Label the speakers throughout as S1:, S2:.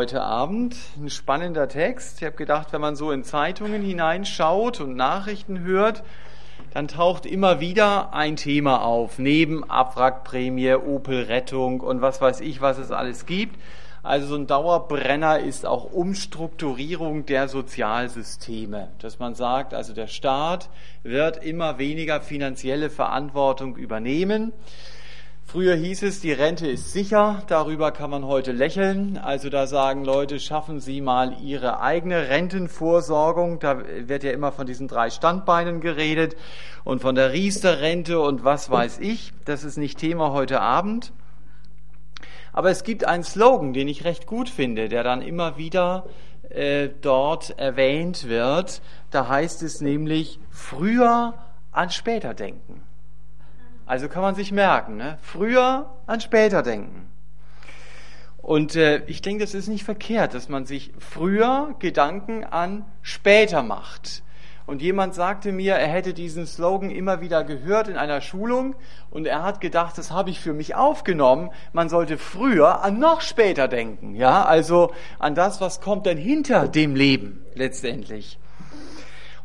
S1: Heute Abend ein spannender Text. Ich habe gedacht, wenn man so in Zeitungen hineinschaut und Nachrichten hört, dann taucht immer wieder ein Thema auf, neben Abwrackprämie, Opel-Rettung und was weiß ich, was es alles gibt. Also so ein Dauerbrenner ist auch Umstrukturierung der Sozialsysteme, dass man sagt, also der Staat wird immer weniger finanzielle Verantwortung übernehmen. Früher hieß es, die Rente ist sicher, darüber kann man heute lächeln. Also da sagen Leute, schaffen Sie mal Ihre eigene Rentenvorsorgung. Da wird ja immer von diesen drei Standbeinen geredet und von der Riester-Rente und was weiß ich. Das ist nicht Thema heute Abend. Aber es gibt einen Slogan, den ich recht gut finde, der dann immer wieder äh, dort erwähnt wird. Da heißt es nämlich, früher an später denken. Also kann man sich merken, ne? früher an später denken. Und äh, ich denke, das ist nicht verkehrt, dass man sich früher Gedanken an später macht. Und jemand sagte mir, er hätte diesen Slogan immer wieder gehört in einer Schulung und er hat gedacht, das habe ich für mich aufgenommen. Man sollte früher an noch später denken, ja, also an das, was kommt denn hinter dem Leben letztendlich.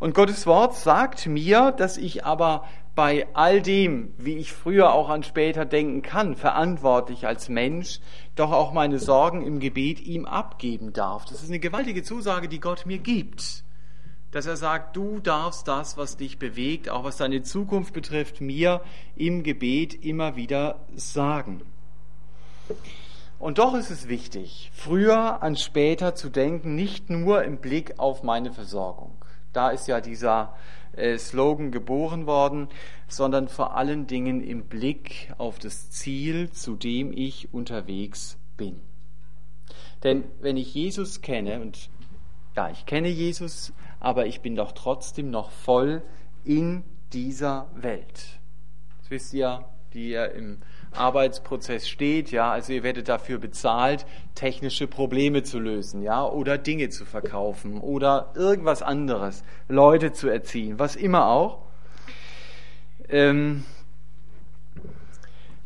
S1: Und Gottes Wort sagt mir, dass ich aber bei all dem, wie ich früher auch an später denken kann, verantwortlich als Mensch, doch auch meine Sorgen im Gebet ihm abgeben darf. Das ist eine gewaltige Zusage, die Gott mir gibt. Dass er sagt, du darfst das, was dich bewegt, auch was deine Zukunft betrifft, mir im Gebet immer wieder sagen. Und doch ist es wichtig, früher an später zu denken, nicht nur im Blick auf meine Versorgung. Da ist ja dieser äh, Slogan geboren worden, sondern vor allen Dingen im Blick auf das Ziel, zu dem ich unterwegs bin. Denn wenn ich Jesus kenne, und ja, ich kenne Jesus, aber ich bin doch trotzdem noch voll in dieser Welt. Das wisst ihr, die ihr im Arbeitsprozess steht, ja, also ihr werdet dafür bezahlt, technische Probleme zu lösen, ja, oder Dinge zu verkaufen oder irgendwas anderes, Leute zu erziehen, was immer auch. Ähm,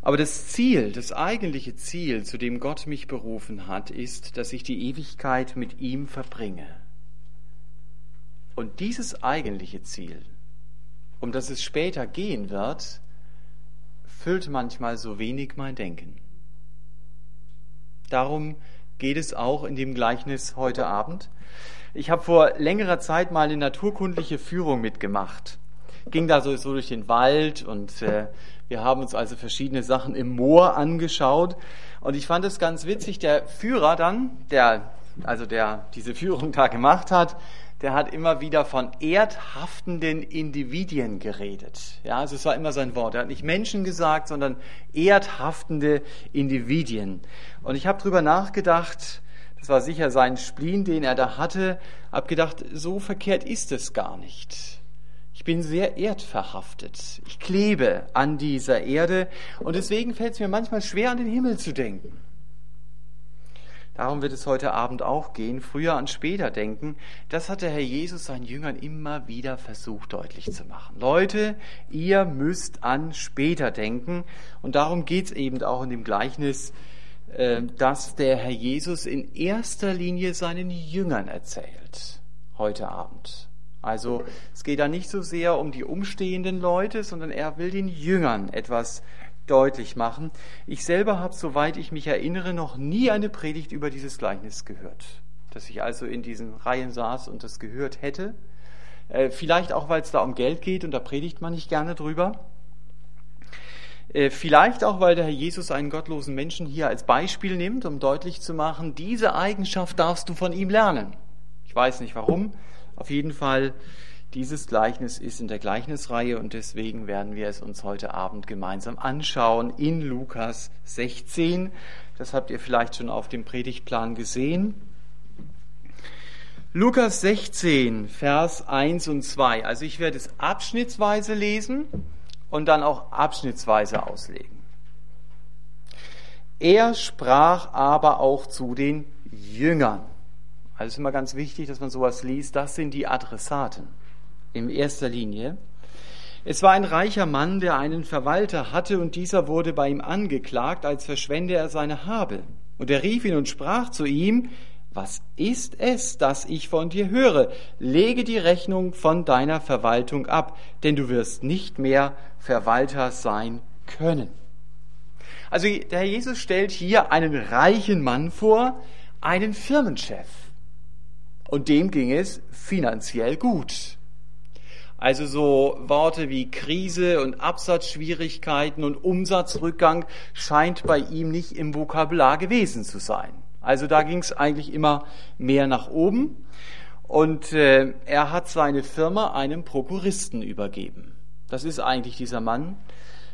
S1: aber das Ziel, das eigentliche Ziel, zu dem Gott mich berufen hat, ist, dass ich die Ewigkeit mit ihm verbringe. Und dieses eigentliche Ziel, um das es später gehen wird, füllt manchmal so wenig mein Denken. Darum geht es auch in dem Gleichnis heute Abend. Ich habe vor längerer Zeit mal eine naturkundliche Führung mitgemacht. Ging da so, so durch den Wald und äh, wir haben uns also verschiedene Sachen im Moor angeschaut. Und ich fand es ganz witzig, der Führer dann, der also der diese Führung da gemacht hat, der hat immer wieder von erdhaftenden Individuen geredet. Ja, also es war immer sein Wort. Er hat nicht Menschen gesagt, sondern erdhaftende Individuen. Und ich habe drüber nachgedacht, das war sicher sein Spleen, den er da hatte, habe gedacht, so verkehrt ist es gar nicht. Ich bin sehr erdverhaftet. Ich klebe an dieser Erde und deswegen fällt es mir manchmal schwer, an den Himmel zu denken. Darum wird es heute Abend auch gehen, früher an später denken. Das hat der Herr Jesus seinen Jüngern immer wieder versucht deutlich zu machen. Leute, ihr müsst an später denken. Und darum geht es eben auch in dem Gleichnis, äh, dass der Herr Jesus in erster Linie seinen Jüngern erzählt, heute Abend. Also es geht da nicht so sehr um die umstehenden Leute, sondern er will den Jüngern etwas deutlich machen. Ich selber habe, soweit ich mich erinnere, noch nie eine Predigt über dieses Gleichnis gehört. Dass ich also in diesen Reihen saß und das gehört hätte. Äh, vielleicht auch, weil es da um Geld geht und da predigt man nicht gerne drüber. Äh, vielleicht auch, weil der Herr Jesus einen gottlosen Menschen hier als Beispiel nimmt, um deutlich zu machen, diese Eigenschaft darfst du von ihm lernen. Ich weiß nicht warum. Auf jeden Fall dieses Gleichnis ist in der Gleichnisreihe und deswegen werden wir es uns heute Abend gemeinsam anschauen in Lukas 16. Das habt ihr vielleicht schon auf dem Predigtplan gesehen. Lukas 16, Vers 1 und 2. Also ich werde es abschnittsweise lesen und dann auch abschnittsweise auslegen. Er sprach aber auch zu den Jüngern. Also es ist immer ganz wichtig, dass man sowas liest. Das sind die Adressaten in erster Linie. Es war ein reicher Mann, der einen Verwalter hatte, und dieser wurde bei ihm angeklagt, als verschwende er seine Habe. Und er rief ihn und sprach zu ihm, was ist es, das ich von dir höre? Lege die Rechnung von deiner Verwaltung ab, denn du wirst nicht mehr Verwalter sein können. Also der Herr Jesus stellt hier einen reichen Mann vor, einen Firmenchef. Und dem ging es finanziell gut. Also so Worte wie Krise und Absatzschwierigkeiten und Umsatzrückgang scheint bei ihm nicht im Vokabular gewesen zu sein. Also da ging es eigentlich immer mehr nach oben. Und äh, er hat seine Firma einem Prokuristen übergeben. Das ist eigentlich dieser Mann,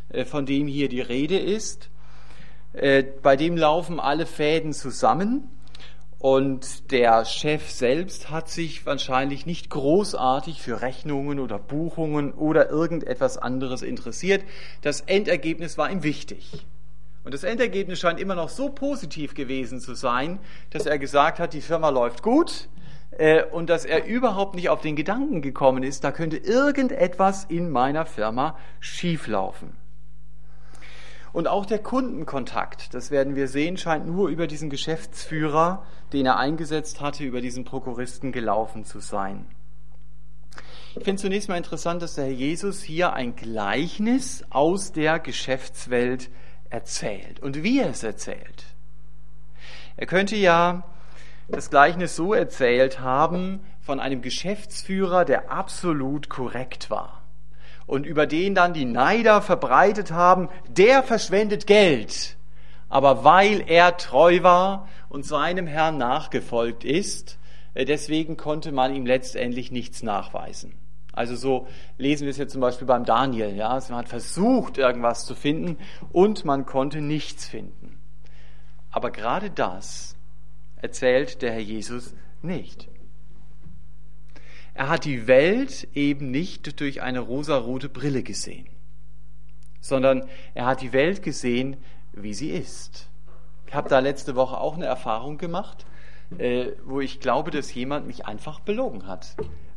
S1: äh, von dem hier die Rede ist. Äh, bei dem laufen alle Fäden zusammen. Und der Chef selbst hat sich wahrscheinlich nicht großartig für Rechnungen oder Buchungen oder irgendetwas anderes interessiert. Das Endergebnis war ihm wichtig. Und das Endergebnis scheint immer noch so positiv gewesen zu sein, dass er gesagt hat, die Firma läuft gut äh, und dass er überhaupt nicht auf den Gedanken gekommen ist, da könnte irgendetwas in meiner Firma schieflaufen. Und auch der Kundenkontakt, das werden wir sehen, scheint nur über diesen Geschäftsführer, den er eingesetzt hatte, über diesen Prokuristen gelaufen zu sein. Ich finde zunächst mal interessant, dass der Herr Jesus hier ein Gleichnis aus der Geschäftswelt erzählt und wie er es erzählt. Er könnte ja das Gleichnis so erzählt haben von einem Geschäftsführer, der absolut korrekt war und über den dann die Neider verbreitet haben, der verschwendet Geld. Aber weil er treu war und seinem Herrn nachgefolgt ist, äh, deswegen konnte man ihm letztendlich nichts nachweisen. Also so lesen wir es jetzt zum Beispiel beim Daniel. Ja, also man hat versucht, irgendwas zu finden und man konnte nichts finden. Aber gerade das erzählt der Herr Jesus nicht. Er hat die Welt eben nicht durch eine rosarote Brille gesehen, sondern er hat die Welt gesehen, wie sie ist. Habe da letzte Woche auch eine Erfahrung gemacht, äh, wo ich glaube, dass jemand mich einfach belogen hat.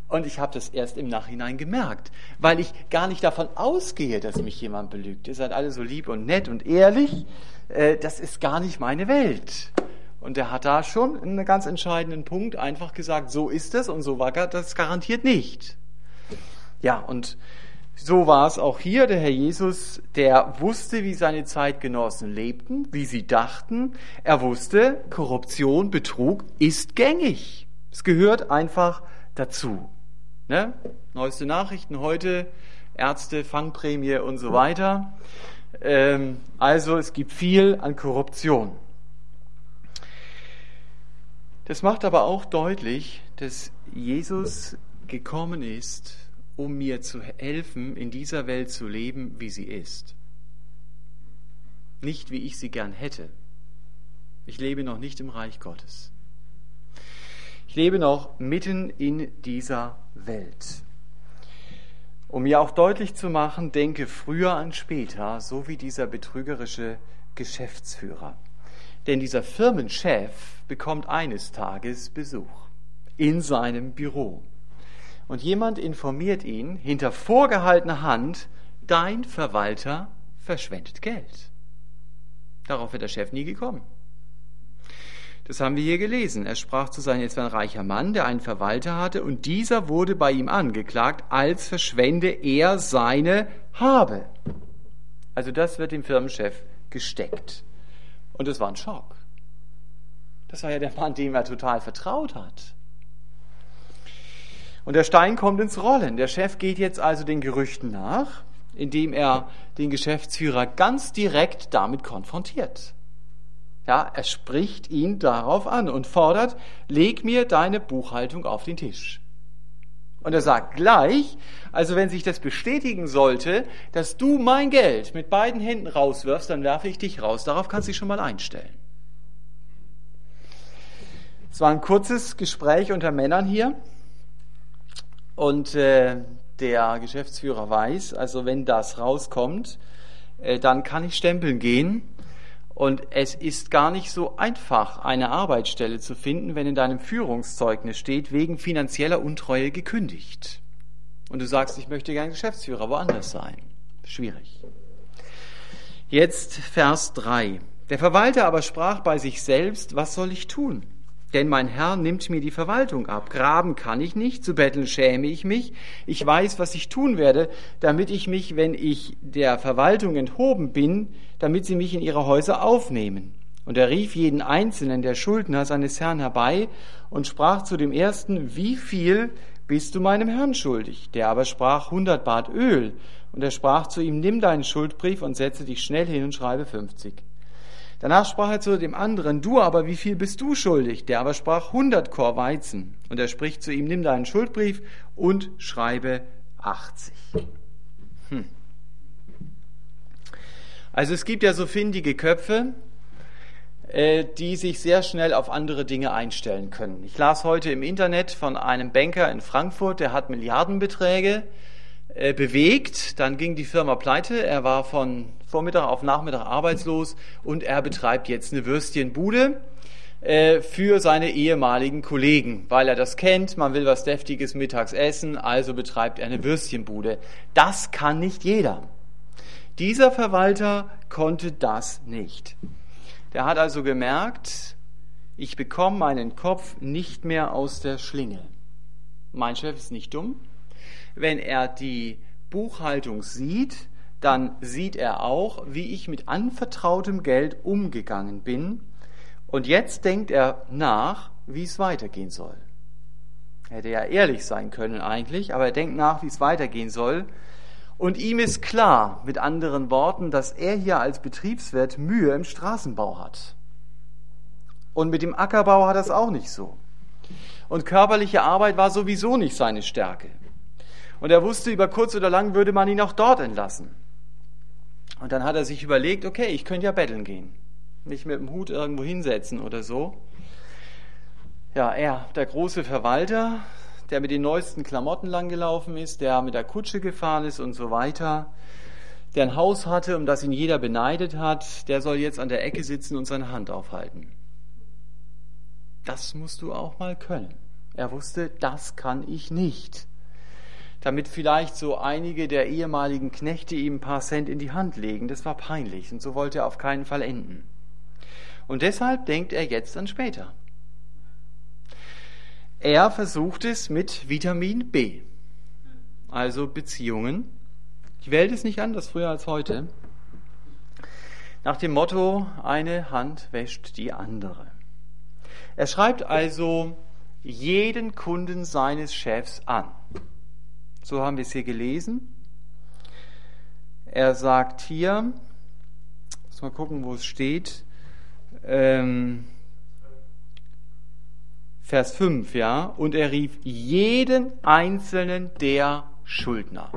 S1: Und ich habe das erst im Nachhinein gemerkt, weil ich gar nicht davon ausgehe, dass mich jemand belügt. Ihr seid alle so lieb und nett und ehrlich. Äh, das ist gar nicht meine Welt. Und er hat da schon einen ganz entscheidenden Punkt einfach gesagt, so ist es und so war das garantiert nicht. Ja, und so war es auch hier. Der Herr Jesus, der wusste, wie seine Zeitgenossen lebten, wie sie dachten. Er wusste, Korruption, Betrug ist gängig. Es gehört einfach dazu. Ne? Neueste Nachrichten heute, Ärzte, Fangprämie und so weiter. Ähm, also es gibt viel an Korruption. Das macht aber auch deutlich, dass Jesus gekommen ist, um mir zu helfen, in dieser Welt zu leben, wie sie ist. Nicht wie ich sie gern hätte. Ich lebe noch nicht im Reich Gottes. Ich lebe noch mitten in dieser Welt. Um mir auch deutlich zu machen, denke früher an später, so wie dieser betrügerische Geschäftsführer. Denn dieser Firmenchef bekommt eines Tages Besuch in seinem Büro. Und jemand informiert ihn hinter vorgehaltener Hand, dein Verwalter verschwendet Geld. Darauf wird der Chef nie gekommen. Das haben wir hier gelesen. Er sprach zu seinem, jetzt war ein reicher Mann, der einen Verwalter hatte, und dieser wurde bei ihm angeklagt, als verschwende er seine Habe. Also das wird dem Firmenchef gesteckt. Und es war ein Schock. Das war ja der Mann, dem er total vertraut hat. Und der Stein kommt ins Rollen. Der Chef geht jetzt also den Gerüchten nach, indem er den Geschäftsführer ganz direkt damit konfrontiert. Ja, er spricht ihn darauf an und fordert, leg mir deine Buchhaltung auf den Tisch. Und er sagt gleich, also wenn sich das bestätigen sollte, dass du mein Geld mit beiden Händen rauswirfst, dann werfe ich dich raus. Darauf kannst du dich schon mal einstellen. Es war ein kurzes Gespräch unter Männern hier. Und äh, der Geschäftsführer weiß, also wenn das rauskommt, äh, dann kann ich stempeln gehen und es ist gar nicht so einfach, eine Arbeitsstelle zu finden, wenn in deinem Führungszeugnis steht, wegen finanzieller Untreue gekündigt. Und du sagst, ich möchte gern Geschäftsführer woanders sein. Schwierig. Jetzt Vers 3. Der Verwalter aber sprach bei sich selbst, was soll ich tun? Denn mein Herr nimmt mir die Verwaltung ab. Graben kann ich nicht, zu betteln schäme ich mich. Ich weiß, was ich tun werde, damit ich mich, wenn ich der Verwaltung enthoben bin, damit sie mich in ihre Häuser aufnehmen. Und er rief jeden einzelnen der Schuldner seines Herrn herbei und sprach zu dem ersten, wie viel bist du meinem Herrn schuldig? Der aber sprach hundert Bad Öl. Und er sprach zu ihm, nimm deinen Schuldbrief und setze dich schnell hin und schreibe fünfzig. Danach sprach er zu dem anderen, du aber, wie viel bist du schuldig? Der aber sprach hundert Chor Weizen. Und er spricht zu ihm, nimm deinen Schuldbrief und schreibe achtzig. Hm. Also es gibt ja so findige Köpfe, äh, die sich sehr schnell auf andere Dinge einstellen können. Ich las heute im Internet von einem Banker in Frankfurt, der hat Milliardenbeträge äh, bewegt, dann ging die Firma pleite, er war von Vormittag auf Nachmittag arbeitslos und er betreibt jetzt eine Würstchenbude äh, für seine ehemaligen Kollegen, weil er das kennt, man will was Deftiges mittags essen, also betreibt er eine Würstchenbude. Das kann nicht jeder. Dieser Verwalter konnte das nicht. Der hat also gemerkt, ich bekomme meinen Kopf nicht mehr aus der Schlinge. Mein Chef ist nicht dumm. Wenn er die Buchhaltung sieht, dann sieht er auch, wie ich mit anvertrautem Geld umgegangen bin. Und jetzt denkt er nach, wie es weitergehen soll. Er hätte ja ehrlich sein können eigentlich, aber er denkt nach, wie es weitergehen soll. Und ihm ist klar, mit anderen Worten, dass er hier als Betriebswirt Mühe im Straßenbau hat. Und mit dem Ackerbau hat er es auch nicht so. Und körperliche Arbeit war sowieso nicht seine Stärke. Und er wusste, über kurz oder lang würde man ihn auch dort entlassen. Und dann hat er sich überlegt, okay, ich könnte ja betteln gehen. Nicht mit dem Hut irgendwo hinsetzen oder so. Ja, er, der große Verwalter, der mit den neuesten Klamotten langgelaufen ist, der mit der Kutsche gefahren ist und so weiter, der ein Haus hatte, um das ihn jeder beneidet hat, der soll jetzt an der Ecke sitzen und seine Hand aufhalten. Das musst du auch mal können. Er wusste, das kann ich nicht damit vielleicht so einige der ehemaligen Knechte ihm ein paar Cent in die Hand legen. Das war peinlich und so wollte er auf keinen Fall enden. Und deshalb denkt er jetzt an später. Er versucht es mit Vitamin B, also Beziehungen. Die Welt ist nicht anders früher als heute. Nach dem Motto, eine Hand wäscht die andere. Er schreibt also jeden Kunden seines Chefs an. So haben wir es hier gelesen. Er sagt hier, muss mal gucken, wo es steht, ähm, Vers 5, ja, und er rief jeden einzelnen der Schuldner.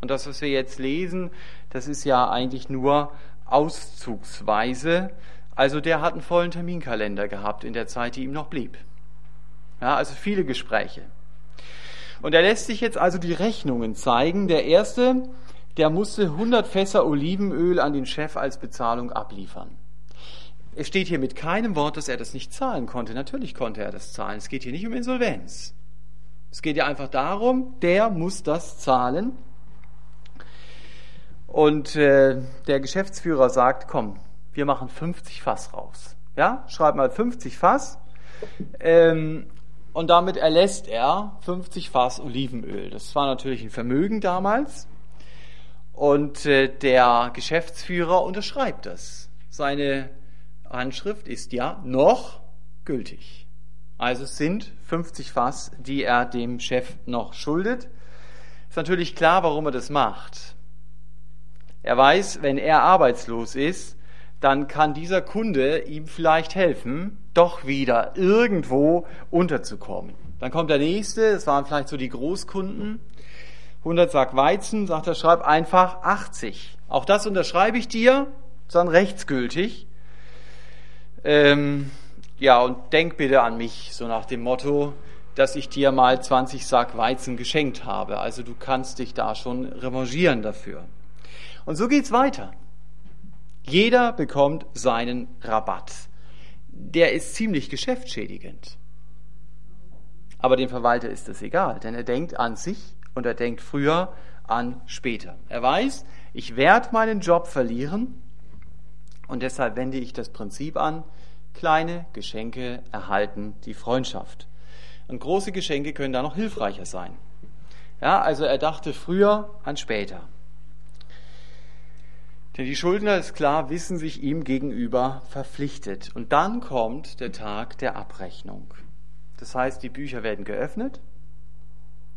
S1: Und das, was wir jetzt lesen, das ist ja eigentlich nur auszugsweise. Also der hat einen vollen Terminkalender gehabt in der Zeit, die ihm noch blieb. Ja, also viele Gespräche. Und er lässt sich jetzt also die Rechnungen zeigen. Der erste, der musste 100 Fässer Olivenöl an den Chef als Bezahlung abliefern. Es steht hier mit keinem Wort, dass er das nicht zahlen konnte. Natürlich konnte er das zahlen. Es geht hier nicht um Insolvenz. Es geht ja einfach darum, der muss das zahlen. Und äh, der Geschäftsführer sagt, komm, wir machen 50 Fass raus. Ja, schreib mal 50 Fass. Ähm, und damit erlässt er 50 Fass Olivenöl. Das war natürlich ein Vermögen damals. Und äh, der Geschäftsführer unterschreibt das. Seine Handschrift ist ja noch gültig. Also es sind 50 Fass, die er dem Chef noch schuldet. Ist natürlich klar, warum er das macht. Er weiß, wenn er arbeitslos ist, dann kann dieser Kunde ihm vielleicht helfen, doch wieder irgendwo unterzukommen. Dann kommt der nächste, das waren vielleicht so die Großkunden. 100 Sack Weizen, sagt er, schreib einfach 80. Auch das unterschreibe ich dir, ist dann rechtsgültig. Ähm, ja, und denk bitte an mich, so nach dem Motto, dass ich dir mal 20 Sack Weizen geschenkt habe. Also du kannst dich da schon revanchieren dafür. Und so geht's weiter. Jeder bekommt seinen Rabatt. Der ist ziemlich geschäftsschädigend. Aber dem Verwalter ist das egal, denn er denkt an sich und er denkt früher an später. Er weiß, ich werde meinen Job verlieren und deshalb wende ich das Prinzip an, Kleine Geschenke erhalten die Freundschaft. Und große Geschenke können da noch hilfreicher sein. Ja, also er dachte früher an später. Denn die Schuldner, ist klar, wissen sich ihm gegenüber verpflichtet. Und dann kommt der Tag der Abrechnung. Das heißt, die Bücher werden geöffnet.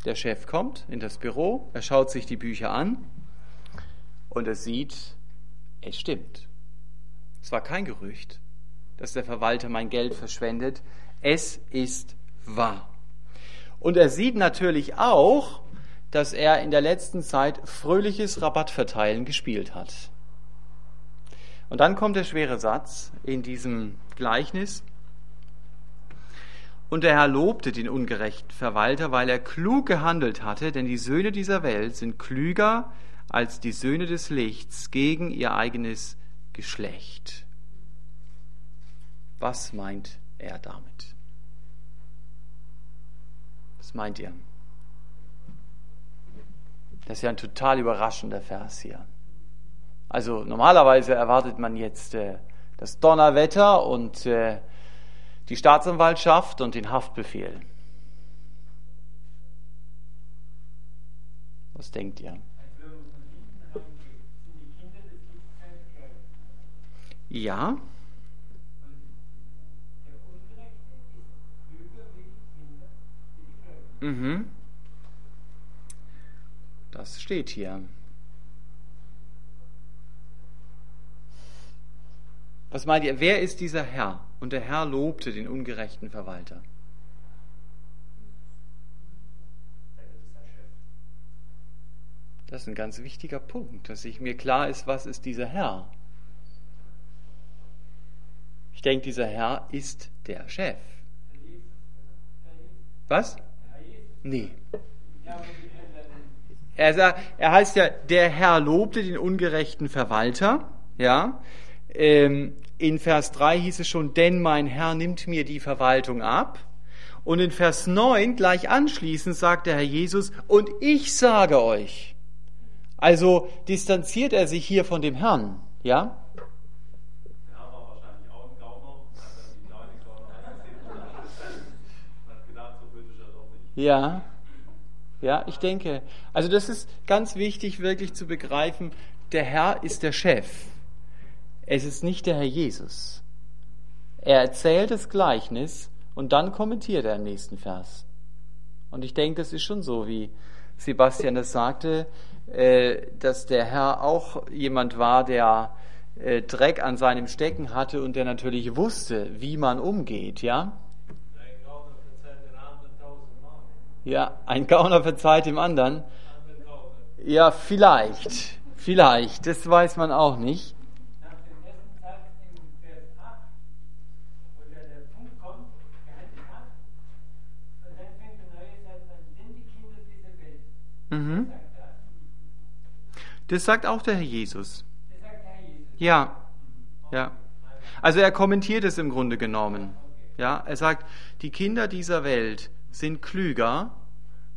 S1: Der Chef kommt in das Büro, er schaut sich die Bücher an und er sieht, es stimmt. Es war kein Gerücht, dass der Verwalter mein Geld verschwendet. Es ist wahr. Und er sieht natürlich auch, dass er in der letzten Zeit fröhliches Rabattverteilen gespielt hat. Und dann kommt der schwere Satz in diesem Gleichnis. Und der Herr lobte den ungerechten Verwalter, weil er klug gehandelt hatte, denn die Söhne dieser Welt sind klüger als die Söhne des Lichts gegen ihr eigenes Geschlecht. Was meint er damit? Was meint ihr? Das ist ja ein total überraschender Vers hier. Also normalerweise erwartet man jetzt äh, das Donnerwetter und äh, die Staatsanwaltschaft und den Haftbefehl. Was denkt ihr? Ja. Mhm. Das steht hier. Was meint ihr? Wer ist dieser Herr? Und der Herr lobte den ungerechten Verwalter. Das ist ein ganz wichtiger Punkt, dass sich mir klar ist, was ist dieser Herr. Ich denke, dieser Herr ist der Chef. Was? Nee. Er, sagt, er heißt ja, der Herr lobte den ungerechten Verwalter. Ja. Ähm, in Vers 3 hieß es schon, denn mein Herr nimmt mir die Verwaltung ab. Und in Vers 9 gleich anschließend sagt der Herr Jesus, und ich sage euch. Also distanziert er sich hier von dem Herrn, ja? Ja, ja, ich denke. Also das ist ganz wichtig wirklich zu begreifen, der Herr ist der Chef. Es ist nicht der Herr Jesus. Er erzählt das Gleichnis und dann kommentiert er im nächsten Vers. Und ich denke, das ist schon so, wie Sebastian das sagte, äh, dass der Herr auch jemand war, der äh, Dreck an seinem Stecken hatte und der natürlich wusste, wie man umgeht, ja? Ja, ein Gauner verzeiht dem anderen. Ja, vielleicht. Vielleicht. Das weiß man auch nicht. Mhm. Das sagt auch der Herr Jesus. Ja, ja. Also er kommentiert es im Grunde genommen. Ja, er sagt, die Kinder dieser Welt sind klüger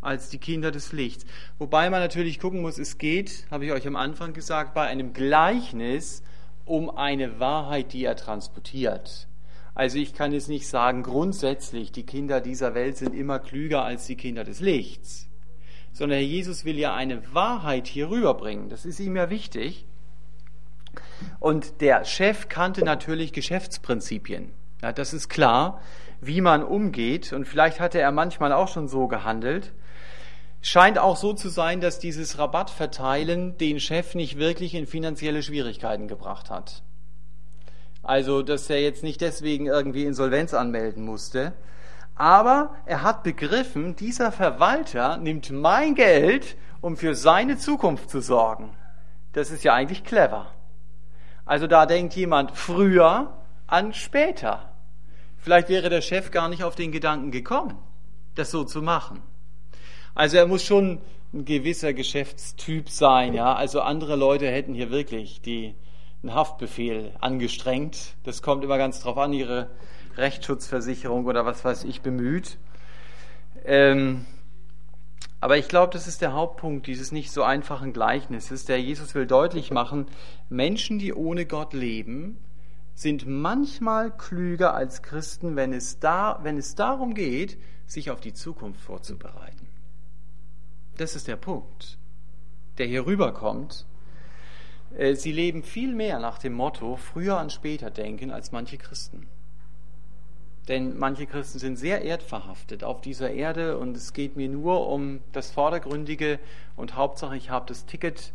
S1: als die Kinder des Lichts. Wobei man natürlich gucken muss, es geht, habe ich euch am Anfang gesagt, bei einem Gleichnis um eine Wahrheit, die er transportiert. Also ich kann jetzt nicht sagen, grundsätzlich, die Kinder dieser Welt sind immer klüger als die Kinder des Lichts sondern Herr Jesus will ja eine Wahrheit hier rüberbringen. Das ist ihm ja wichtig. Und der Chef kannte natürlich Geschäftsprinzipien. Ja, das ist klar, wie man umgeht. Und vielleicht hatte er manchmal auch schon so gehandelt. Scheint auch so zu sein, dass dieses Rabattverteilen den Chef nicht wirklich in finanzielle Schwierigkeiten gebracht hat. Also, dass er jetzt nicht deswegen irgendwie Insolvenz anmelden musste, aber er hat begriffen, dieser Verwalter nimmt mein Geld, um für seine Zukunft zu sorgen. Das ist ja eigentlich clever. Also da denkt jemand früher an später. Vielleicht wäre der Chef gar nicht auf den Gedanken gekommen, das so zu machen. Also er muss schon ein gewisser Geschäftstyp sein, ja. Also andere Leute hätten hier wirklich die, einen Haftbefehl angestrengt. Das kommt immer ganz drauf an, ihre Rechtsschutzversicherung oder was weiß ich bemüht. Ähm, aber ich glaube, das ist der Hauptpunkt dieses nicht so einfachen Gleichnisses. Der Jesus will deutlich machen, Menschen, die ohne Gott leben, sind manchmal klüger als Christen, wenn es, da, wenn es darum geht, sich auf die Zukunft vorzubereiten. Das ist der Punkt, der hier rüberkommt. Äh, sie leben viel mehr nach dem Motto früher an später denken als manche Christen. Denn manche Christen sind sehr erdverhaftet auf dieser Erde und es geht mir nur um das Vordergründige und Hauptsache ich habe das Ticket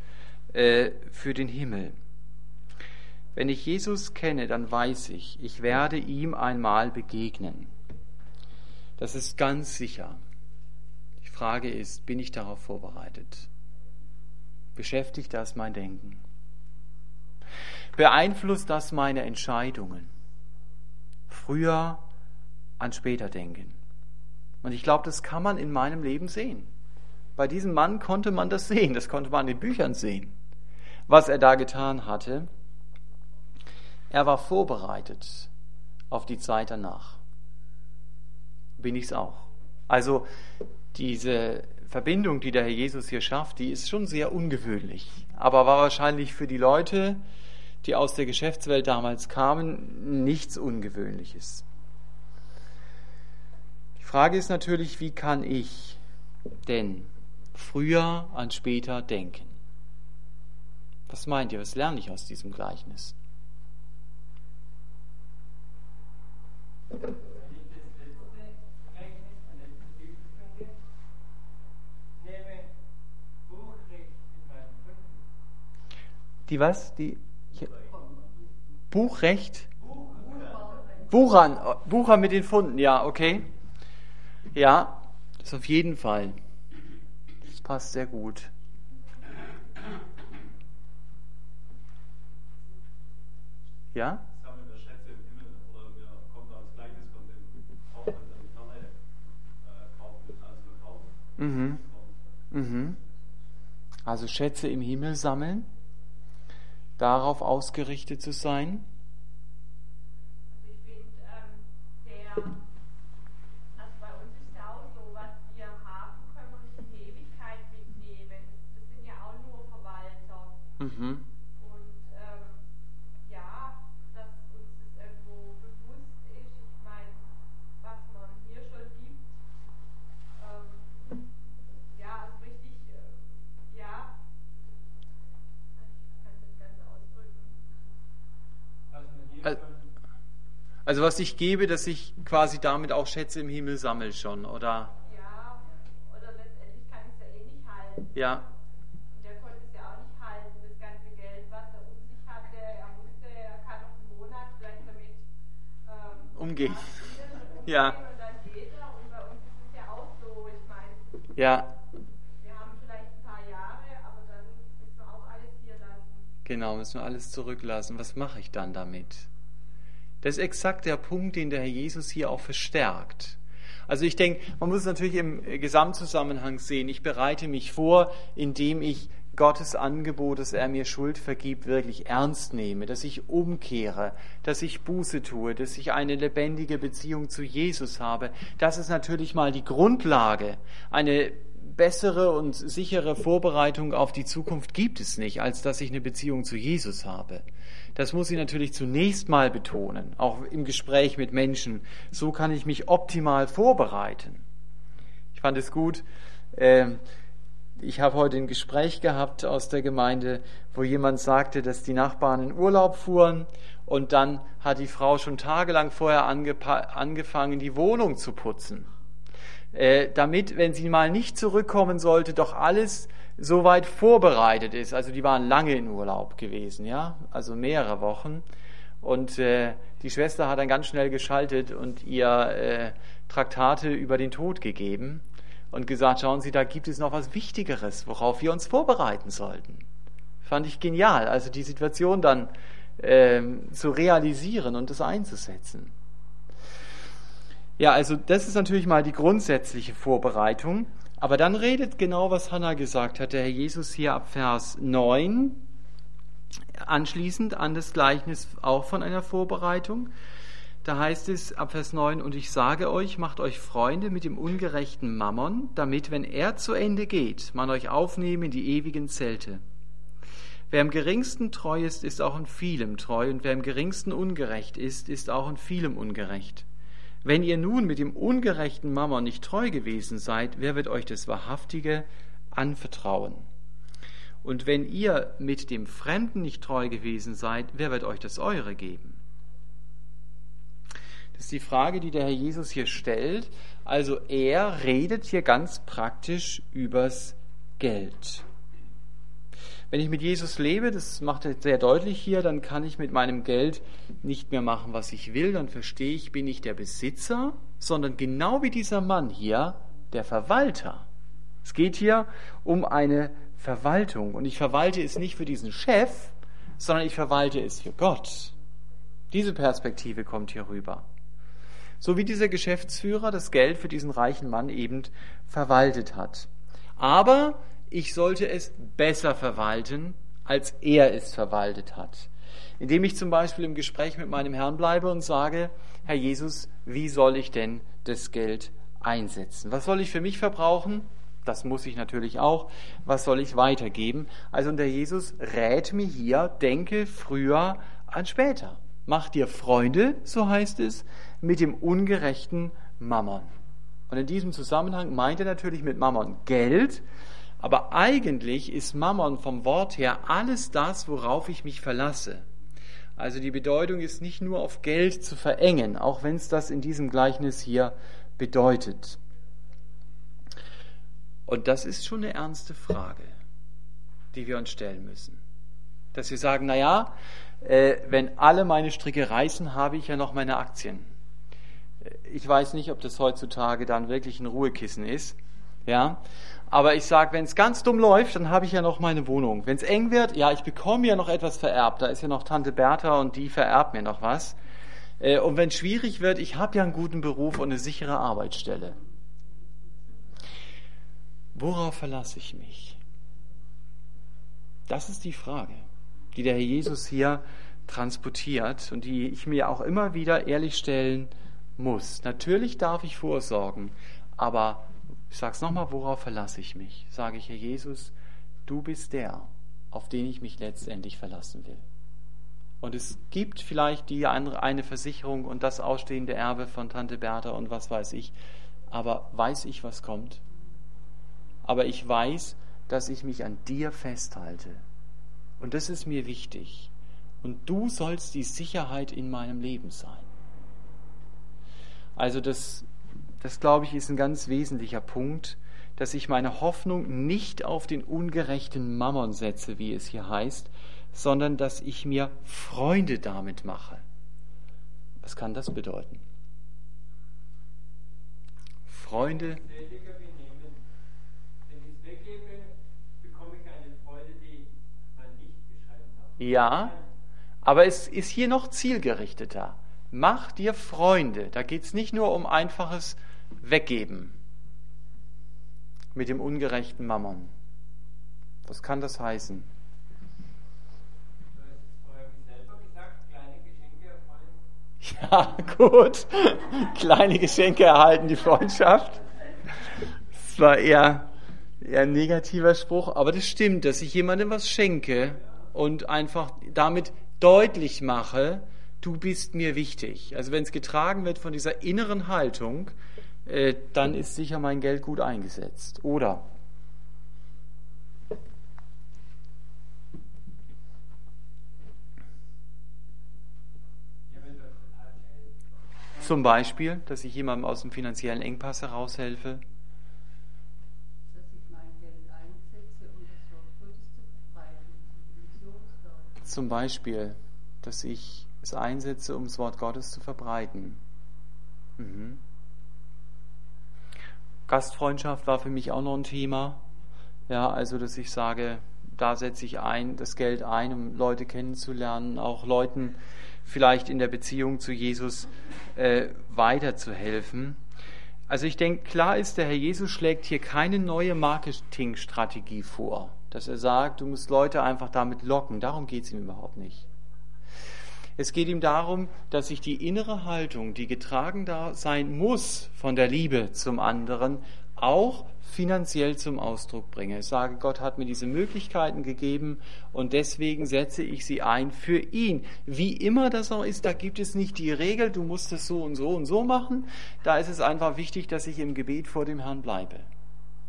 S1: äh, für den Himmel. Wenn ich Jesus kenne, dann weiß ich, ich werde ihm einmal begegnen. Das ist ganz sicher. Die Frage ist, bin ich darauf vorbereitet? Beschäftigt das mein Denken? Beeinflusst das meine Entscheidungen? Früher an später denken. Und ich glaube, das kann man in meinem Leben sehen. Bei diesem Mann konnte man das sehen, das konnte man in den Büchern sehen, was er da getan hatte. Er war vorbereitet auf die Zeit danach. Bin ich es auch. Also diese Verbindung, die der Herr Jesus hier schafft, die ist schon sehr ungewöhnlich, aber war wahrscheinlich für die Leute, die aus der Geschäftswelt damals kamen, nichts Ungewöhnliches. Die Frage ist natürlich, wie kann ich denn früher an später denken? Was meint ihr, was lerne ich aus diesem Gleichnis? Die was? Die Buchrecht? Buchern, Bucher mit den Funden, ja, okay. Ja, das auf jeden Fall. Das passt sehr gut. Ja? Mhm. Mhm. Also Schätze im Himmel sammeln, darauf ausgerichtet zu sein.
S2: Also ich finde, ähm, der, also bei uns ist ja auch so, was wir haben, können wir nicht in die Ewigkeit mitnehmen. Wir sind ja auch nur Verwalter.
S1: Mhm.
S2: Und ähm, ja, dass uns das irgendwo bewusst ist, ich meine, was man hier schon gibt, ähm, ja, also richtig, äh, ja, ich kann es nicht ganz ausdrücken.
S1: Al- Also was ich gebe, dass ich quasi damit auch Schätze im Himmel sammle schon, oder?
S2: Ja, oder letztendlich kann ich es ja eh nicht halten.
S1: Ja,
S2: Und der konnte es ja auch nicht halten, das ganze Geld, was er um sich hatte. Er musste, er kann noch einen Monat vielleicht damit ähm,
S1: Umgehen.
S2: hantieren und umgehen
S1: Ja.
S2: und dann geht er. Und bei uns ist es ja auch so. Ich meine,
S1: ja,
S2: wir haben vielleicht ein paar Jahre, aber dann müssen wir auch alles hier lassen.
S1: genau, müssen wir alles zurücklassen. Was mache ich dann damit? Das ist exakt der Punkt, den der Herr Jesus hier auch verstärkt. Also ich denke, man muss es natürlich im Gesamtzusammenhang sehen. Ich bereite mich vor, indem ich Gottes Angebot, dass er mir Schuld vergibt, wirklich ernst nehme, dass ich umkehre, dass ich Buße tue, dass ich eine lebendige Beziehung zu Jesus habe. Das ist natürlich mal die Grundlage. Eine bessere und sichere Vorbereitung auf die Zukunft gibt es nicht, als dass ich eine Beziehung zu Jesus habe. Das muss ich natürlich zunächst mal betonen, auch im Gespräch mit Menschen. So kann ich mich optimal vorbereiten. Ich fand es gut. ähm, Ich habe heute ein Gespräch gehabt aus der Gemeinde, wo jemand sagte, dass die Nachbarn in Urlaub fuhren und dann hat die Frau schon tagelang vorher angefangen, die Wohnung zu putzen äh, damit, wenn sie mal nicht zurückkommen sollte, doch alles soweit vorbereitet ist. Also die waren lange in Urlaub gewesen, ja, also mehrere Wochen. Und äh, die Schwester hat dann ganz schnell geschaltet und ihr äh, Traktate über den Tod gegeben und gesagt, schauen Sie, da gibt es noch was Wichtigeres, worauf wir uns vorbereiten sollten. Fand ich genial, also die Situation dann ähm, zu realisieren und das einzusetzen. Ja, also das ist natürlich mal die grundsätzliche Vorbereitung. Aber dann redet genau, was Hannah gesagt hat, der Herr Jesus hier ab Vers 9, anschließend an das Gleichnis auch von einer Vorbereitung. Da heißt es ab Vers 9, und ich sage euch, macht euch Freunde mit dem ungerechten Mammon, damit, wenn er zu Ende geht, man euch aufnehme in die ewigen Zelte. Wer im geringsten treu ist, ist auch in vielem treu, und wer im geringsten ungerecht ist, ist auch in vielem ungerecht. Wenn ihr nun mit dem ungerechten Mammon nicht treu gewesen seid, wer wird euch das Wahrhaftige anvertrauen? Und wenn ihr mit dem Fremden nicht treu gewesen seid, wer wird euch das Eure geben? Das ist die Frage, die der Herr Jesus hier stellt. Also er redet hier ganz praktisch übers Geld. Wenn ich mit Jesus lebe, das macht er sehr deutlich hier, dann kann ich mit meinem Geld nicht mehr machen, was ich will. Dann verstehe ich, bin nicht der Besitzer, sondern genau wie dieser Mann hier, der Verwalter. Es geht hier um eine Verwaltung. Und ich verwalte es nicht für diesen Chef, sondern ich verwalte es für Gott. Diese Perspektive kommt hier rüber. So wie dieser Geschäftsführer das Geld für diesen reichen Mann eben verwaltet hat. Aber ich sollte es besser verwalten, als er es verwaltet hat. Indem ich zum Beispiel im Gespräch mit meinem Herrn bleibe und sage, Herr Jesus, wie soll ich denn das Geld einsetzen? Was soll ich für mich verbrauchen? Das muss ich natürlich auch. Was soll ich weitergeben? Also und der Jesus rät mir hier, denke früher an später. Mach dir Freunde, so heißt es, mit dem ungerechten Mammon. Und in diesem Zusammenhang meint er natürlich mit Mammon Geld, aber eigentlich ist Mammon vom Wort her alles das, worauf ich mich verlasse. Also die Bedeutung ist nicht nur auf Geld zu verengen, auch wenn es das in diesem Gleichnis hier bedeutet. Und das ist schon eine ernste Frage, die wir uns stellen müssen. Dass wir sagen, naja, äh, wenn alle meine Stricke reißen, habe ich ja noch meine Aktien. Ich weiß nicht, ob das heutzutage dann wirklich ein Ruhekissen ist. Ja, aber ich sage, wenn es ganz dumm läuft, dann habe ich ja noch meine Wohnung. Wenn es eng wird, ja, ich bekomme ja noch etwas vererbt. Da ist ja noch Tante Bertha und die vererbt mir noch was. Äh, und wenn es schwierig wird, ich habe ja einen guten Beruf und eine sichere Arbeitsstelle. Worauf verlasse ich mich? Das ist die Frage, die der Herr Jesus hier transportiert und die ich mir auch immer wieder ehrlich stellen muss. Natürlich darf ich vorsorgen, aber ich sage es nochmal, worauf verlasse ich mich? Sage ich, Herr Jesus, du bist der, auf den ich mich letztendlich verlassen will. Und es gibt vielleicht die eine Versicherung und das ausstehende Erbe von Tante Bertha und was weiß ich, aber weiß ich, was kommt? Aber ich weiß, dass ich mich an dir festhalte. Und das ist mir wichtig. Und du sollst die Sicherheit in meinem Leben sein. Also das, das glaube ich, ist ein ganz wesentlicher Punkt, dass ich meine Hoffnung nicht auf den ungerechten Mammon setze, wie es hier heißt, sondern dass ich mir Freunde damit mache. Was kann das bedeuten? Freunde. Ja, aber es ist hier noch zielgerichteter. Mach dir Freunde. Da geht es nicht nur um einfaches Weggeben mit dem ungerechten Mammon. Was kann das heißen? Ja, gut. Kleine Geschenke erhalten die Freundschaft. Das war eher, eher ein negativer Spruch, aber das stimmt, dass ich jemandem was schenke und einfach damit deutlich mache, du bist mir wichtig. Also wenn es getragen wird von dieser inneren Haltung, äh, dann ist sicher mein Geld gut eingesetzt. Oder Zum Beispiel, dass ich jemandem aus dem finanziellen Engpass heraushelfe. Zum Beispiel, dass ich es einsetze, um das Wort Gottes zu verbreiten. Mhm. Gastfreundschaft war für mich auch noch ein Thema. Ja, also, dass ich sage, da setze ich ein, das Geld ein, um Leute kennenzulernen, auch Leuten vielleicht in der Beziehung zu Jesus äh, weiterzuhelfen. Also ich denke, klar ist, der Herr Jesus schlägt hier keine neue Marketingstrategie vor, dass er sagt, du musst Leute einfach damit locken. Darum geht es ihm überhaupt nicht. Es geht ihm darum, dass sich die innere Haltung, die getragen sein muss von der Liebe zum anderen, auch finanziell zum Ausdruck bringe. Ich sage, Gott hat mir diese Möglichkeiten gegeben und deswegen setze ich sie ein für ihn. Wie immer das auch ist, da gibt es nicht die Regel, du musst es so und so und so machen. Da ist es einfach wichtig, dass ich im Gebet vor dem Herrn bleibe.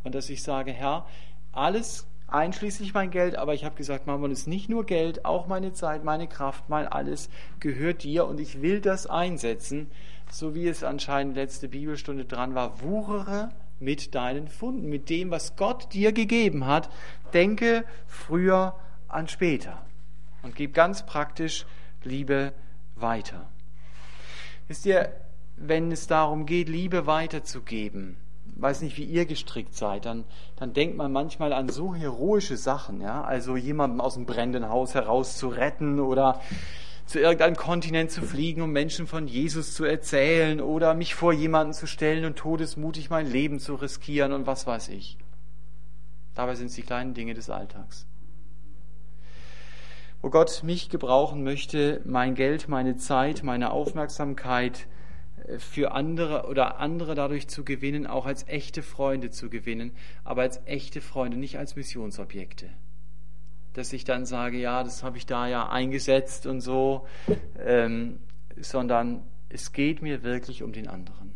S1: Und dass ich sage, Herr, alles einschließlich mein Geld, aber ich habe gesagt, Mammon ist nicht nur Geld, auch meine Zeit, meine Kraft, mein alles gehört dir und ich will das einsetzen, so wie es anscheinend letzte Bibelstunde dran war. Wuchere mit deinen Funden, mit dem, was Gott dir gegeben hat. Denke früher an später und gib ganz praktisch Liebe weiter. Wisst ihr, wenn es darum geht, Liebe weiterzugeben, weiß nicht, wie ihr gestrickt seid, dann, dann denkt man manchmal an so heroische Sachen, ja, also jemanden aus dem brennenden Haus heraus zu retten oder zu irgendeinem Kontinent zu fliegen, um Menschen von Jesus zu erzählen oder mich vor jemanden zu stellen und todesmutig mein Leben zu riskieren und was weiß ich. Dabei sind es die kleinen Dinge des Alltags. Wo Gott mich gebrauchen möchte, mein Geld, meine Zeit, meine Aufmerksamkeit für andere oder andere dadurch zu gewinnen, auch als echte Freunde zu gewinnen, aber als echte Freunde, nicht als Missionsobjekte dass ich dann sage, ja, das habe ich da ja eingesetzt und so, ähm, sondern es geht mir wirklich um den anderen.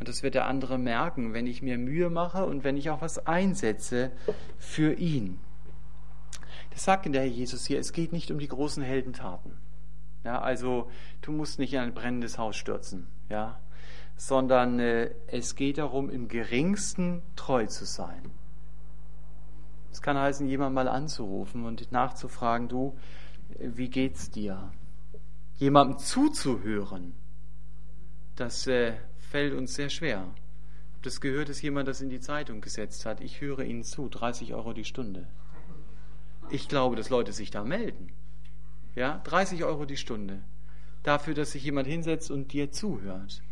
S1: Und das wird der andere merken, wenn ich mir Mühe mache und wenn ich auch was einsetze für ihn. Das sagt der Herr Jesus hier, es geht nicht um die großen Heldentaten. Ja, also du musst nicht in ein brennendes Haus stürzen, ja, sondern äh, es geht darum, im geringsten treu zu sein. Es kann heißen, jemand mal anzurufen und nachzufragen, du, wie geht's dir? Jemandem zuzuhören, das äh, fällt uns sehr schwer. Das gehört, dass jemand das in die Zeitung gesetzt hat. Ich höre Ihnen zu, 30 Euro die Stunde. Ich glaube, dass Leute sich da melden. Ja, 30 Euro die Stunde. Dafür, dass sich jemand hinsetzt und dir zuhört.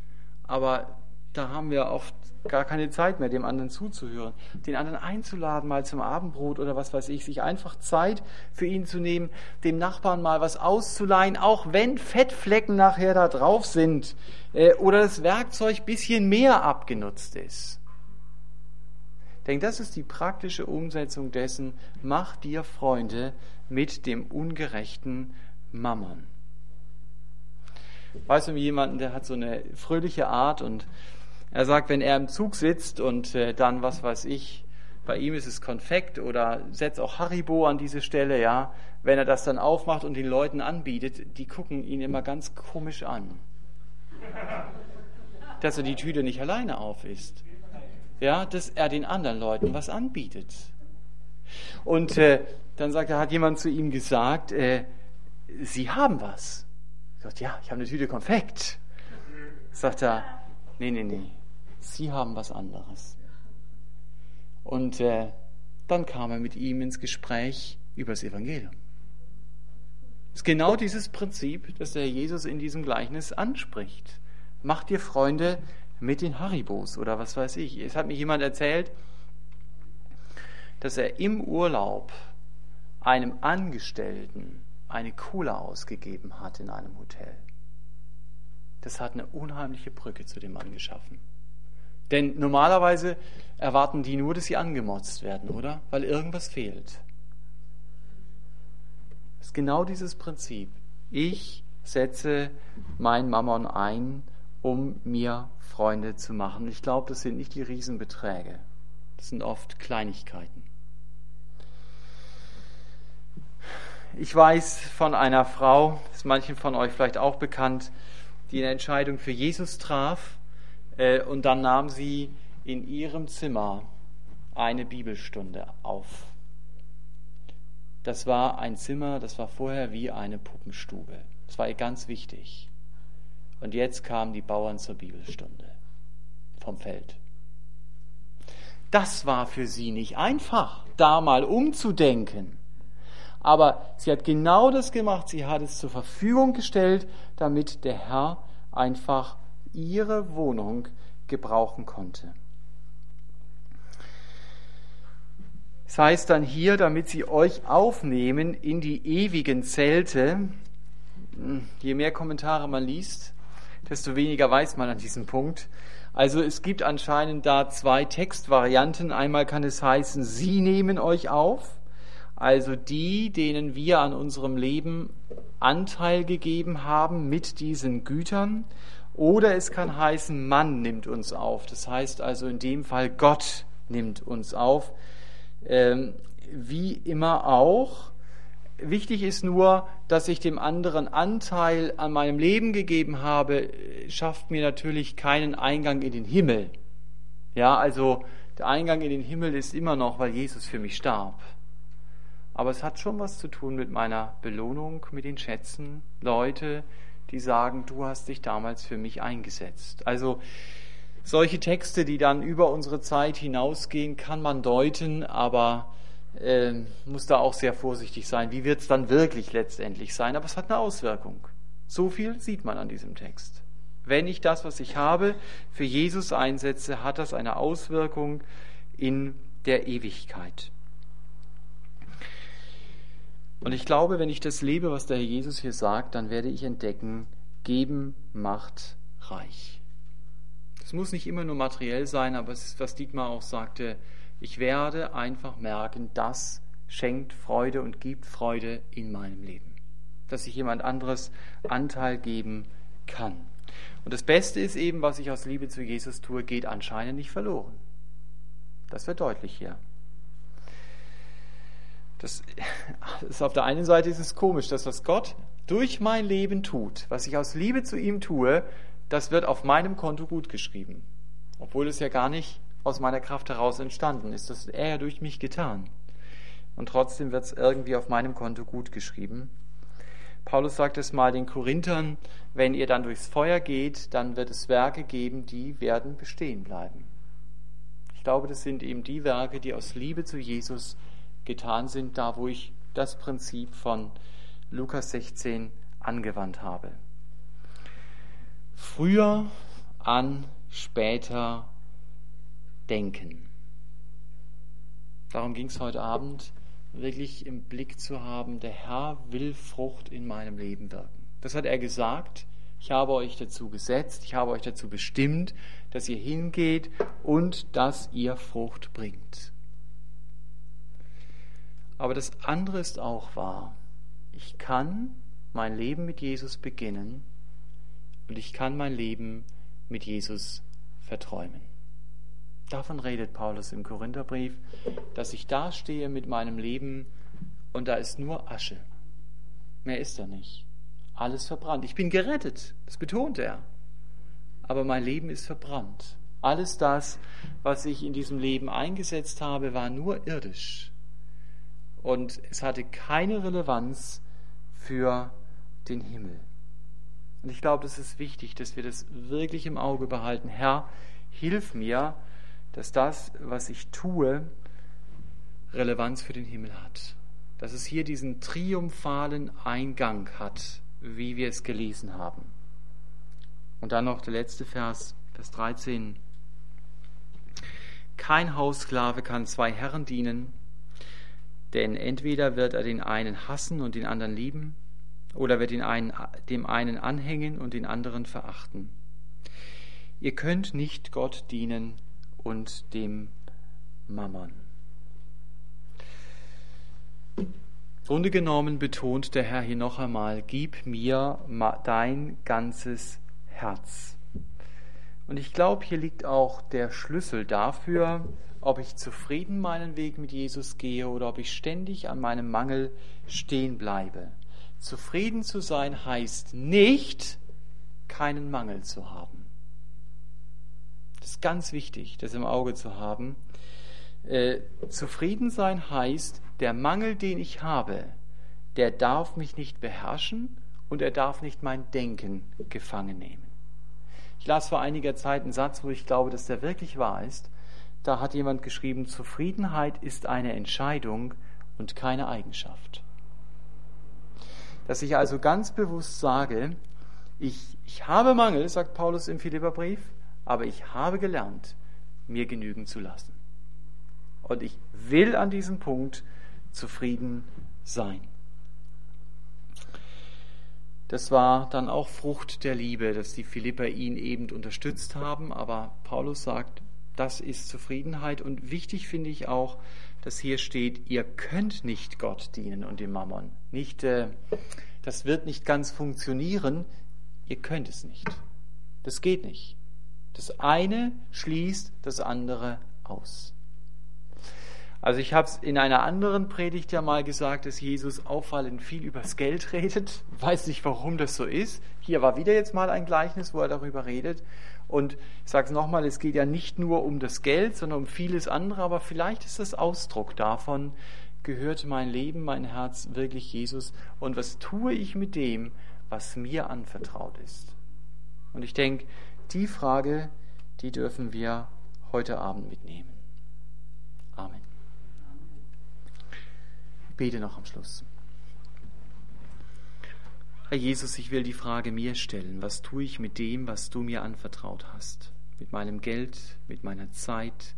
S1: Aber da haben wir oft gar keine Zeit mehr, dem anderen zuzuhören, den anderen einzuladen, mal zum Abendbrot oder was weiß ich, sich einfach Zeit für ihn zu nehmen, dem Nachbarn mal was auszuleihen, auch wenn Fettflecken nachher da drauf sind äh, oder das Werkzeug bisschen mehr abgenutzt ist. Denke, das ist die praktische Umsetzung dessen, mach dir Freunde mit dem ungerechten Mammon. Weißt du jemanden, der hat so eine fröhliche Art und er sagt, wenn er im Zug sitzt und äh, dann, was weiß ich, bei ihm ist es Konfekt oder setzt auch Haribo an diese Stelle, ja, wenn er das dann aufmacht und den Leuten anbietet, die gucken ihn immer ganz komisch an. Dass er die Tüte nicht alleine auf isst. Ja, dass er den anderen Leuten was anbietet. Und äh, dann sagt er, hat jemand zu ihm gesagt, äh, Sie haben was. Er sagt, ja, ich habe eine Tüte Konfekt. Sagt er, nee, nee, nee, Sie haben was anderes. Und äh, dann kam er mit ihm ins Gespräch über das Evangelium. Es ist genau dieses Prinzip, das der Jesus in diesem Gleichnis anspricht. Mach dir Freunde mit den Haribos oder was weiß ich. Es hat mir jemand erzählt, dass er im Urlaub einem Angestellten eine Cola ausgegeben hat in einem Hotel. Das hat eine unheimliche Brücke zu dem Mann geschaffen. Denn normalerweise erwarten die nur, dass sie angemotzt werden, oder? Weil irgendwas fehlt. Das ist genau dieses Prinzip. Ich setze mein Mammon ein, um mir Freunde zu machen. Ich glaube, das sind nicht die Riesenbeträge. Das sind oft Kleinigkeiten. Ich weiß von einer Frau, das ist manchen von euch vielleicht auch bekannt, die eine Entscheidung für Jesus traf äh, und dann nahm sie in ihrem Zimmer eine Bibelstunde auf. Das war ein Zimmer, das war vorher wie eine Puppenstube. Das war ihr ganz wichtig. Und jetzt kamen die Bauern zur Bibelstunde vom Feld. Das war für sie nicht einfach, da mal umzudenken. Aber sie hat genau das gemacht. Sie hat es zur Verfügung gestellt, damit der Herr einfach ihre Wohnung gebrauchen konnte. Es heißt dann hier, damit sie euch aufnehmen in die ewigen Zelte. Je mehr Kommentare man liest, desto weniger weiß man an diesem Punkt. Also es gibt anscheinend da zwei Textvarianten. Einmal kann es heißen, Sie nehmen euch auf. Also die, denen wir an unserem Leben Anteil gegeben haben mit diesen Gütern. Oder es kann heißen, man nimmt uns auf. Das heißt also in dem Fall, Gott nimmt uns auf. Ähm, wie immer auch. Wichtig ist nur, dass ich dem anderen Anteil an meinem Leben gegeben habe, schafft mir natürlich keinen Eingang in den Himmel. Ja, also der Eingang in den Himmel ist immer noch, weil Jesus für mich starb. Aber es hat schon was zu tun mit meiner Belohnung, mit den Schätzen, Leute, die sagen, du hast dich damals für mich eingesetzt. Also solche Texte, die dann über unsere Zeit hinausgehen, kann man deuten, aber äh, muss da auch sehr vorsichtig sein. Wie wird es dann wirklich letztendlich sein? Aber es hat eine Auswirkung. So viel sieht man an diesem Text. Wenn ich das, was ich habe, für Jesus einsetze, hat das eine Auswirkung in der Ewigkeit. Und ich glaube, wenn ich das lebe, was der Herr Jesus hier sagt, dann werde ich entdecken, geben macht reich. Das muss nicht immer nur materiell sein, aber es ist, was Dietmar auch sagte, ich werde einfach merken, das schenkt Freude und gibt Freude in meinem Leben. Dass ich jemand anderes Anteil geben kann. Und das Beste ist eben, was ich aus Liebe zu Jesus tue, geht anscheinend nicht verloren. Das wird deutlich hier. Das, das auf der einen Seite ist es komisch, dass was Gott durch mein Leben tut, was ich aus Liebe zu ihm tue, das wird auf meinem Konto gut geschrieben. Obwohl es ja gar nicht aus meiner Kraft heraus entstanden ist. Das hat er durch mich getan. Und trotzdem wird es irgendwie auf meinem Konto gut geschrieben. Paulus sagt es mal den Korinthern, wenn ihr dann durchs Feuer geht, dann wird es Werke geben, die werden bestehen bleiben. Ich glaube, das sind eben die Werke, die aus Liebe zu Jesus getan sind, da wo ich das Prinzip von Lukas 16 angewandt habe. Früher an, später denken. Darum ging es heute Abend, wirklich im Blick zu haben, der Herr will Frucht in meinem Leben wirken. Das hat er gesagt. Ich habe euch dazu gesetzt, ich habe euch dazu bestimmt, dass ihr hingeht und dass ihr Frucht bringt. Aber das andere ist auch wahr. Ich kann mein Leben mit Jesus beginnen und ich kann mein Leben mit Jesus verträumen. Davon redet Paulus im Korintherbrief, dass ich dastehe mit meinem Leben und da ist nur Asche. Mehr ist da nicht. Alles verbrannt. Ich bin gerettet, das betont er. Aber mein Leben ist verbrannt. Alles das, was ich in diesem Leben eingesetzt habe, war nur irdisch. Und es hatte keine Relevanz für den Himmel. Und ich glaube, das ist wichtig, dass wir das wirklich im Auge behalten. Herr, hilf mir, dass das, was ich tue, Relevanz für den Himmel hat. Dass es hier diesen triumphalen Eingang hat, wie wir es gelesen haben. Und dann noch der letzte Vers, Vers 13. Kein Haussklave kann zwei Herren dienen, denn entweder wird er den einen hassen und den anderen lieben, oder wird den einen, dem einen anhängen und den anderen verachten. Ihr könnt nicht Gott dienen und dem Mammon. Grunde genommen betont der Herr hier noch einmal, gib mir dein ganzes Herz. Und ich glaube, hier liegt auch der Schlüssel dafür, ob ich zufrieden meinen Weg mit Jesus gehe oder ob ich ständig an meinem Mangel stehen bleibe. Zufrieden zu sein heißt nicht, keinen Mangel zu haben. Das ist ganz wichtig, das im Auge zu haben. Äh, zufrieden sein heißt, der Mangel, den ich habe, der darf mich nicht beherrschen und er darf nicht mein Denken gefangen nehmen. Ich las vor einiger Zeit einen Satz, wo ich glaube, dass der wirklich wahr ist. Da hat jemand geschrieben, Zufriedenheit ist eine Entscheidung und keine Eigenschaft. Dass ich also ganz bewusst sage, ich, ich habe Mangel, sagt Paulus im Philipperbrief, aber ich habe gelernt, mir genügen zu lassen. Und ich will an diesem Punkt zufrieden sein. das war dann auch Frucht der Liebe, dass die Philipper ihn eben unterstützt haben. Aber Paulus sagt, das ist Zufriedenheit. Und wichtig finde ich auch, dass hier steht, ihr könnt nicht Gott dienen und dem Mammon. Nicht, äh, das wird nicht ganz funktionieren. Ihr könnt es nicht. Das geht nicht. Das eine schließt das andere aus. Also ich habe es in einer anderen Predigt ja mal gesagt, dass Jesus auffallend viel übers Geld redet. Weiß nicht, warum das so ist. Hier war wieder jetzt mal ein Gleichnis, wo er darüber redet. Und ich sage es nochmal, es geht ja nicht nur um das Geld, sondern um vieles andere, aber vielleicht ist das Ausdruck davon, gehört mein Leben, mein Herz wirklich Jesus und was tue ich mit dem, was mir anvertraut ist. Und ich denke, die Frage, die dürfen wir heute Abend mitnehmen. Amen bete noch am Schluss. Herr Jesus, ich will die Frage mir stellen, was tue ich mit dem, was du mir anvertraut hast? Mit meinem Geld, mit meiner Zeit,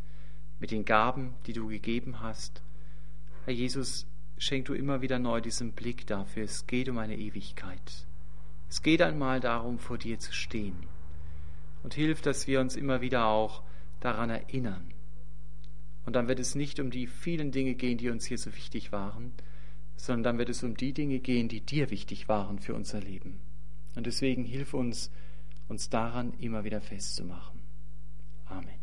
S1: mit den Gaben, die du gegeben hast. Herr Jesus, schenk du immer wieder neu diesen Blick dafür, es geht um eine Ewigkeit. Es geht einmal darum, vor dir zu stehen. Und hilf, dass wir uns immer wieder auch daran erinnern, und dann wird es nicht um die vielen Dinge gehen, die uns hier so wichtig waren, sondern dann wird es um die Dinge gehen, die dir wichtig waren für unser Leben. Und deswegen hilf uns, uns daran immer wieder festzumachen. Amen.